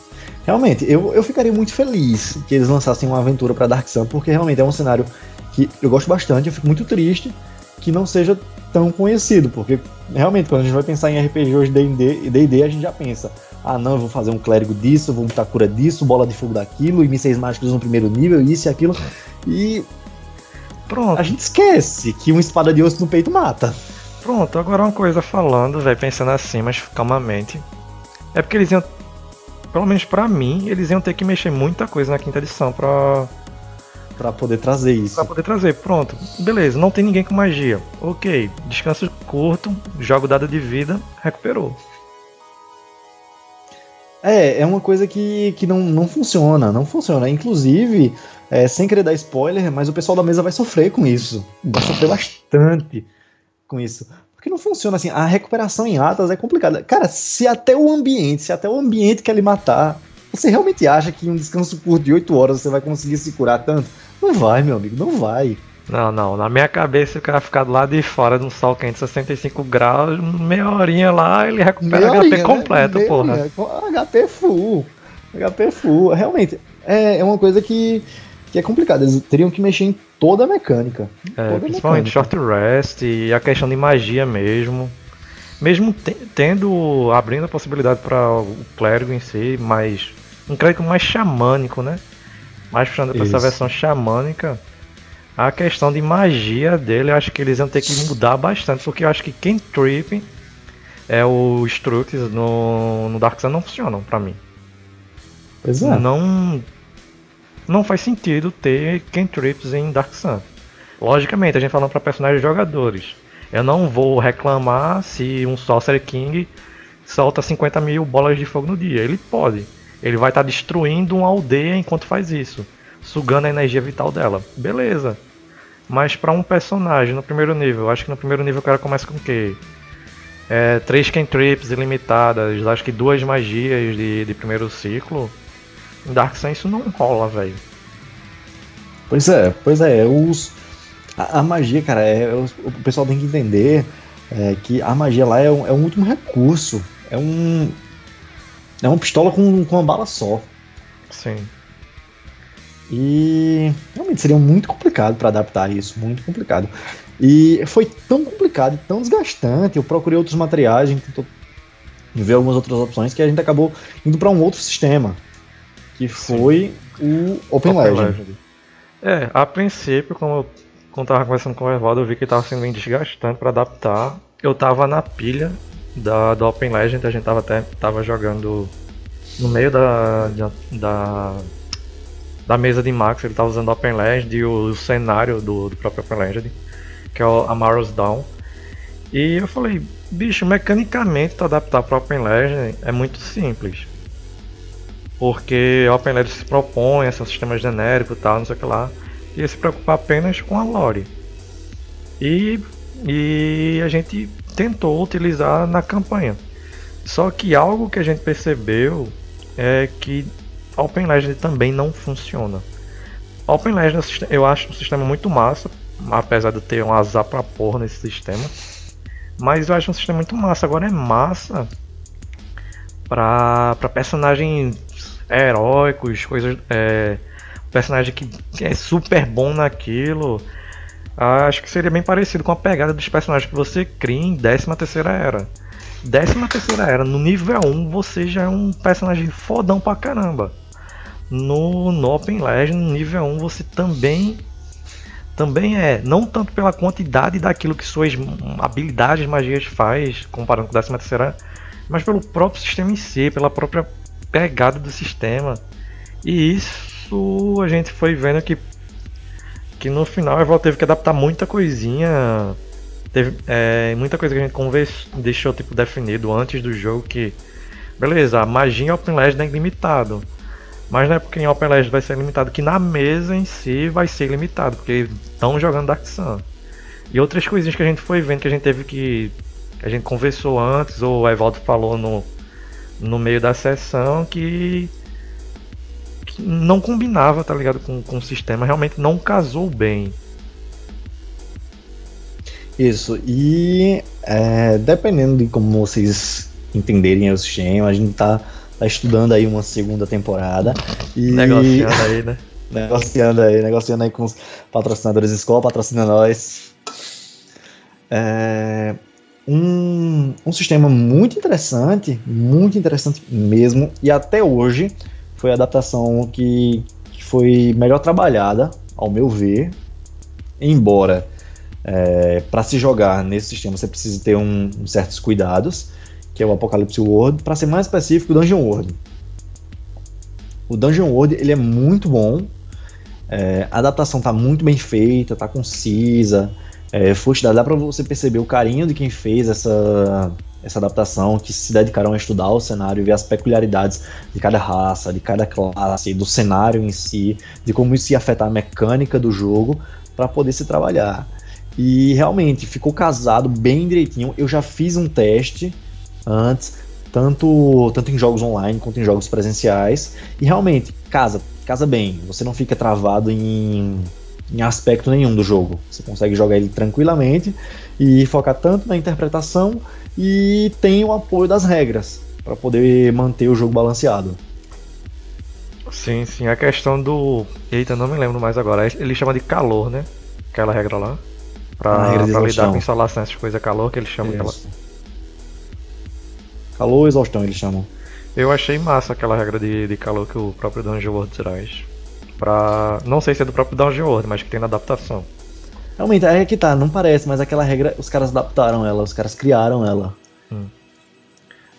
[SPEAKER 2] Realmente, eu, eu ficaria muito feliz que eles lançassem uma aventura pra Dark Sun, porque realmente é um cenário que eu gosto bastante, eu fico muito triste que não seja tão conhecido, porque realmente quando a gente vai pensar em RPG hoje D&D, D&D a gente já pensa, ah não, eu vou fazer um clérigo disso, eu vou botar cura disso, bola de fogo daquilo, e mísseis mágicos no primeiro nível, isso e aquilo, e
[SPEAKER 1] Pronto,
[SPEAKER 2] a gente esquece que uma espada de osso no peito mata.
[SPEAKER 1] pronto. Agora uma coisa falando, velho, pensando assim, mas calmamente. É porque eles iam, pelo menos pra mim, eles iam ter que mexer muita coisa na quinta edição pra,
[SPEAKER 2] Pra poder trazer isso.
[SPEAKER 1] Pra poder trazer, pronto. Beleza, não tem ninguém com magia. Ok, descanso curto, jogo dado de vida, recuperou.
[SPEAKER 2] É, é uma coisa que, que não, não funciona, não funciona. Inclusive, é, sem querer dar spoiler, mas o pessoal da mesa vai sofrer com isso. Vai sofrer bastante com isso. Porque não funciona assim. A recuperação em atas é complicada. Cara, se até o ambiente, se até o ambiente quer lhe matar, você realmente acha que em um descanso curto de 8 horas você vai conseguir se curar tanto? Não vai, meu amigo, não vai.
[SPEAKER 1] Não, não, na minha cabeça o cara ficar do lado de fora de um sol quente 65 graus, meia horinha lá, ele recupera
[SPEAKER 2] Meia
[SPEAKER 1] HP
[SPEAKER 2] horinha, né?
[SPEAKER 1] completo,
[SPEAKER 2] Meia
[SPEAKER 1] porra.
[SPEAKER 2] HP full. HP full. Realmente, é, é uma coisa que, que é complicada. Eles teriam que mexer em toda a mecânica.
[SPEAKER 1] É,
[SPEAKER 2] toda
[SPEAKER 1] principalmente
[SPEAKER 2] mecânica.
[SPEAKER 1] short rest e a questão de magia mesmo. Mesmo te- tendo, abrindo a possibilidade para o clérigo em si, mas um clérigo mais xamânico, né? mais puxando pra essa versão xamânica, a questão de magia dele, eu acho que eles iam ter que mudar bastante, porque eu acho que quem trip é o Strux no, no Dark Sun não funcionam pra mim.
[SPEAKER 2] Pois é.
[SPEAKER 1] Não, não faz sentido ter cantrips em Dark Sun. Logicamente, a gente falando para personagens jogadores. Eu não vou reclamar se um Sorcerer King solta 50 mil bolas de fogo no dia. Ele pode. Ele vai estar tá destruindo uma aldeia enquanto faz isso, sugando a energia vital dela. Beleza. Mas para um personagem no primeiro nível, acho que no primeiro nível o cara começa com o quê? É, três cantrips ilimitadas, acho que duas magias de, de primeiro ciclo. Em Dark Sun isso não rola, velho.
[SPEAKER 2] Pois é, pois é. Os, a, a magia, cara, é, o, o, pessoal tem que entender é, que a magia lá é um, é um último recurso. É um. É uma pistola com, com uma bala só.
[SPEAKER 1] Sim.
[SPEAKER 2] E realmente seria muito complicado para adaptar isso, muito complicado. E foi tão complicado e tão desgastante. Eu procurei outros materiais, a gente tentou ver algumas outras opções que a gente acabou indo para um outro sistema que foi Sim. o Open, Open Legend. Legend.
[SPEAKER 1] É, a princípio, como eu quando tava conversando com o Evaldo, eu vi que tava sendo bem desgastante para adaptar. Eu tava na pilha da, do Open Legend, a gente tava até tava jogando no meio da, da, da mesa de Max, ele tava usando o Open Legend e o, o cenário do, do, próprio Open Legend, que é o Amaros Down. E eu falei, bicho, mecanicamente para adaptar para Open Legend é muito simples porque OpenLed se propõe a ser um sistema genérico e tal, não sei o que lá, e se preocupa apenas com a lore. E, e a gente tentou utilizar na campanha. Só que algo que a gente percebeu é que Open Legend também não funciona. Open Legend eu acho um sistema muito massa, apesar de ter um azar pra porra nesse sistema. Mas eu acho um sistema muito massa. Agora é massa pra, pra personagem heróicos, coisas. É, personagem que, é super bom naquilo. Acho que seria bem parecido com a pegada dos personagens que você cria em 13 terceira era. 13 terceira era, no nível 1 você já é um personagem fodão pra caramba. No, no Open Legend, no nível 1, você também também é, não tanto pela quantidade daquilo que suas habilidades magias faz, comparando com 13 terceira, mas pelo próprio sistema em si, pela própria pegada do sistema. E isso a gente foi vendo que, que no final a Evolve teve que adaptar muita coisinha. Teve é, muita coisa que a gente conversa, deixou tipo, definido antes do jogo que. Beleza, a magia em Open Legend é ilimitado. Mas não é porque em Open Legend vai ser limitado que na mesa em si vai ser limitado, porque estão jogando Dark Sun. E outras coisinhas que a gente foi vendo que a gente teve que. que a gente conversou antes, ou o Evaldo falou no, no meio da sessão que, que não combinava, tá ligado, com, com o sistema, realmente não casou bem.
[SPEAKER 2] Isso, e é, dependendo de como vocês entenderem o sistema, a gente tá, tá estudando aí uma segunda temporada. E...
[SPEAKER 1] Negociando aí, né?
[SPEAKER 2] negociando aí, negociando aí com os patrocinadores escola, patrocina nós. É, um, um sistema muito interessante, muito interessante mesmo, e até hoje foi a adaptação que, que foi melhor trabalhada, ao meu ver, embora é, para se jogar nesse sistema você precisa ter um, um certos cuidados, que é o Apocalypse World, para ser mais específico, o Dungeon World. O Dungeon World ele é muito bom, é, a adaptação está muito bem feita, está concisa, é, Fuxida, dá pra você perceber o carinho de quem fez essa, essa adaptação, que se dedicaram a estudar o cenário e ver as peculiaridades de cada raça, de cada classe, do cenário em si, de como isso ia afetar a mecânica do jogo para poder se trabalhar. E realmente ficou casado bem direitinho. Eu já fiz um teste antes, tanto, tanto em jogos online quanto em jogos presenciais, e realmente casa, casa bem. Você não fica travado em em aspecto nenhum do jogo. Você consegue jogar ele tranquilamente e focar tanto na interpretação e tem o apoio das regras para poder manter o jogo balanceado.
[SPEAKER 1] Sim, sim. A questão do. Eita, não me lembro mais agora. Ele chama de calor, né? Aquela regra lá. Pra, regra pra lidar com insolação, essas coisas, calor que ele chama aquela.
[SPEAKER 2] Calor ou exaustão eles chamam.
[SPEAKER 1] Eu achei massa aquela regra de, de calor que o próprio Dungeon World traz. Pra. Não sei se é do próprio Dungeon World, mas que tem na adaptação.
[SPEAKER 2] Realmente, é que tá, não parece, mas aquela regra, os caras adaptaram ela, os caras criaram ela. Hum.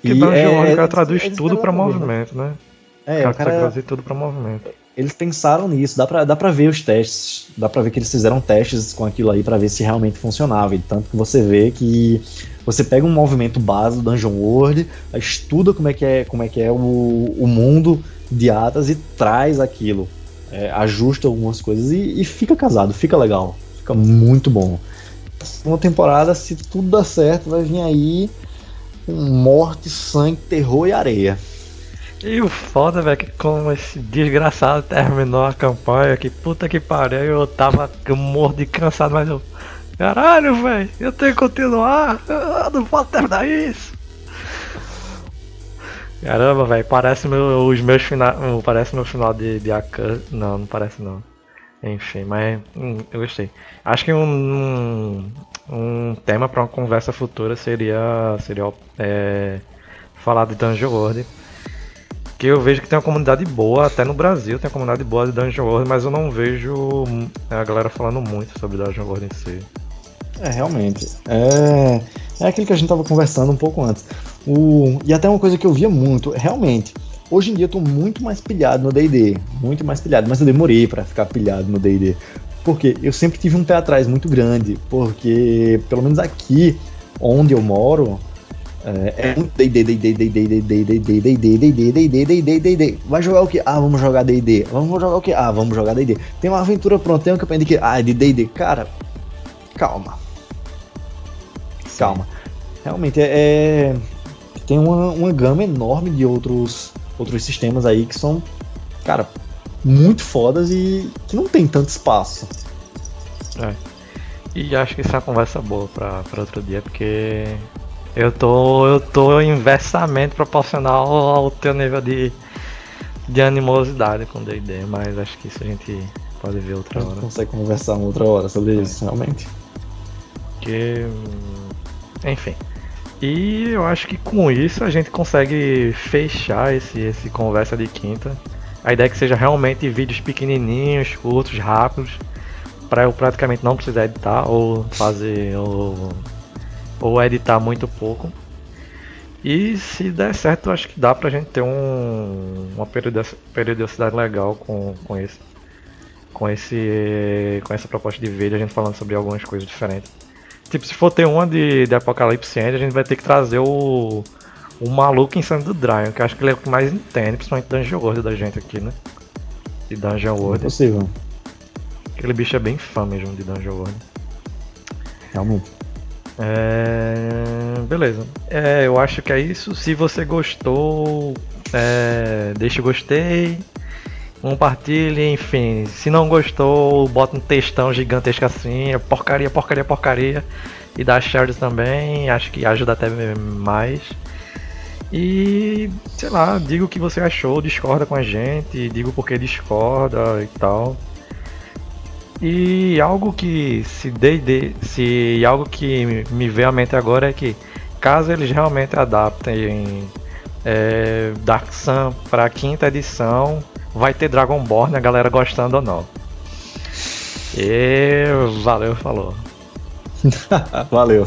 [SPEAKER 1] Porque Dungeon é, World o cara traduz é, tudo pra movimento, né? É, o cara, o cara traduzir tudo pra movimento.
[SPEAKER 2] Eles pensaram nisso, dá pra, dá pra ver os testes, dá pra ver que eles fizeram testes com aquilo aí pra ver se realmente funcionava. E tanto que você vê que você pega um movimento base do Dungeon World, estuda como é que é, como é, que é o, o mundo de Atas e traz aquilo. É, ajusta algumas coisas e, e, fica casado, fica legal, fica muito bom. Uma temporada, se tudo dá certo, vai vir aí com morte, sangue, terror e areia.
[SPEAKER 1] E o foda, velho, que como esse desgraçado terminou a campanha, que puta que pariu, eu tava morto de cansado, mas eu. Caralho, velho, eu tenho que continuar, eu não posso terminar isso. Caramba, velho, parece meu, os meus final, parece meu final de, de Akan. Não, não parece não. Enfim, mas hum, eu gostei. Acho que um, um tema para uma conversa futura seria, seria é, falar de Dungeon World que eu vejo que tem uma comunidade boa, até no Brasil tem uma comunidade boa de Dungeon World, mas eu não vejo a galera falando muito sobre Dungeon World em si.
[SPEAKER 2] É, realmente. É, é aquilo que a gente tava conversando um pouco antes. O, e até uma coisa que eu via muito, realmente. Hoje em dia eu tô muito mais pilhado no DD. Muito mais pilhado, mas eu demorei para ficar pilhado no DD. Porque eu sempre tive um pé atrás muito grande. Porque, pelo menos aqui onde eu moro, é muito D&D, D&D, D&D, D&D, D&D, D&D, D&D, D&D, D&D. Vai jogar o que? Ah, vamos jogar D&D. Vamos jogar o que? Ah, vamos jogar D&D. Tem uma aventura pronta, tem um campeão que ah, de D&D. Cara, calma. Calma. Realmente é, tem uma, uma gama enorme de outros outros sistemas aí que são, cara, muito fodas e que não tem tanto espaço.
[SPEAKER 1] É. E acho que isso é uma conversa boa pra, pra outro dia, porque eu tô, eu tô inversamente proporcional ao teu nível de, de animosidade com o D&D, mas acho que isso a gente pode ver outra hora. A gente
[SPEAKER 2] consegue conversar uma outra hora sobre é. isso, realmente.
[SPEAKER 1] Que, enfim. E eu acho que com isso a gente consegue fechar esse, esse conversa de quinta. A ideia é que seja realmente vídeos pequenininhos, curtos, rápidos, para eu praticamente não precisar editar ou fazer ou ou editar muito pouco. E se der certo, acho que dá pra gente ter um, uma periodicidade legal com, com esse. Com esse. Com essa proposta de vídeo, a gente falando sobre algumas coisas diferentes. Tipo, se for ter uma de, de Apocalipse End, a gente vai ter que trazer o. O maluco insano do Dryon, que acho que ele é o que mais entende, principalmente Dungeon World da gente aqui, né? De Dungeon World. É
[SPEAKER 2] possível.
[SPEAKER 1] Aquele bicho é bem fã mesmo de Dungeon World.
[SPEAKER 2] Realmente.
[SPEAKER 1] É... Beleza. É, eu acho que é isso. Se você gostou, é... deixa o gostei. Compartilhe, enfim. Se não gostou, bota um textão gigantesco assim. É porcaria, porcaria, porcaria. E dá shares também. Acho que ajuda até mais. E sei lá, diga o que você achou, discorda com a gente, diga o porquê discorda e tal. E algo que se de, se algo que me veio à mente agora é que caso eles realmente adaptem é, Dark Sun para quinta edição, vai ter Dragonborn, a galera gostando ou não. E valeu, falou.
[SPEAKER 2] valeu.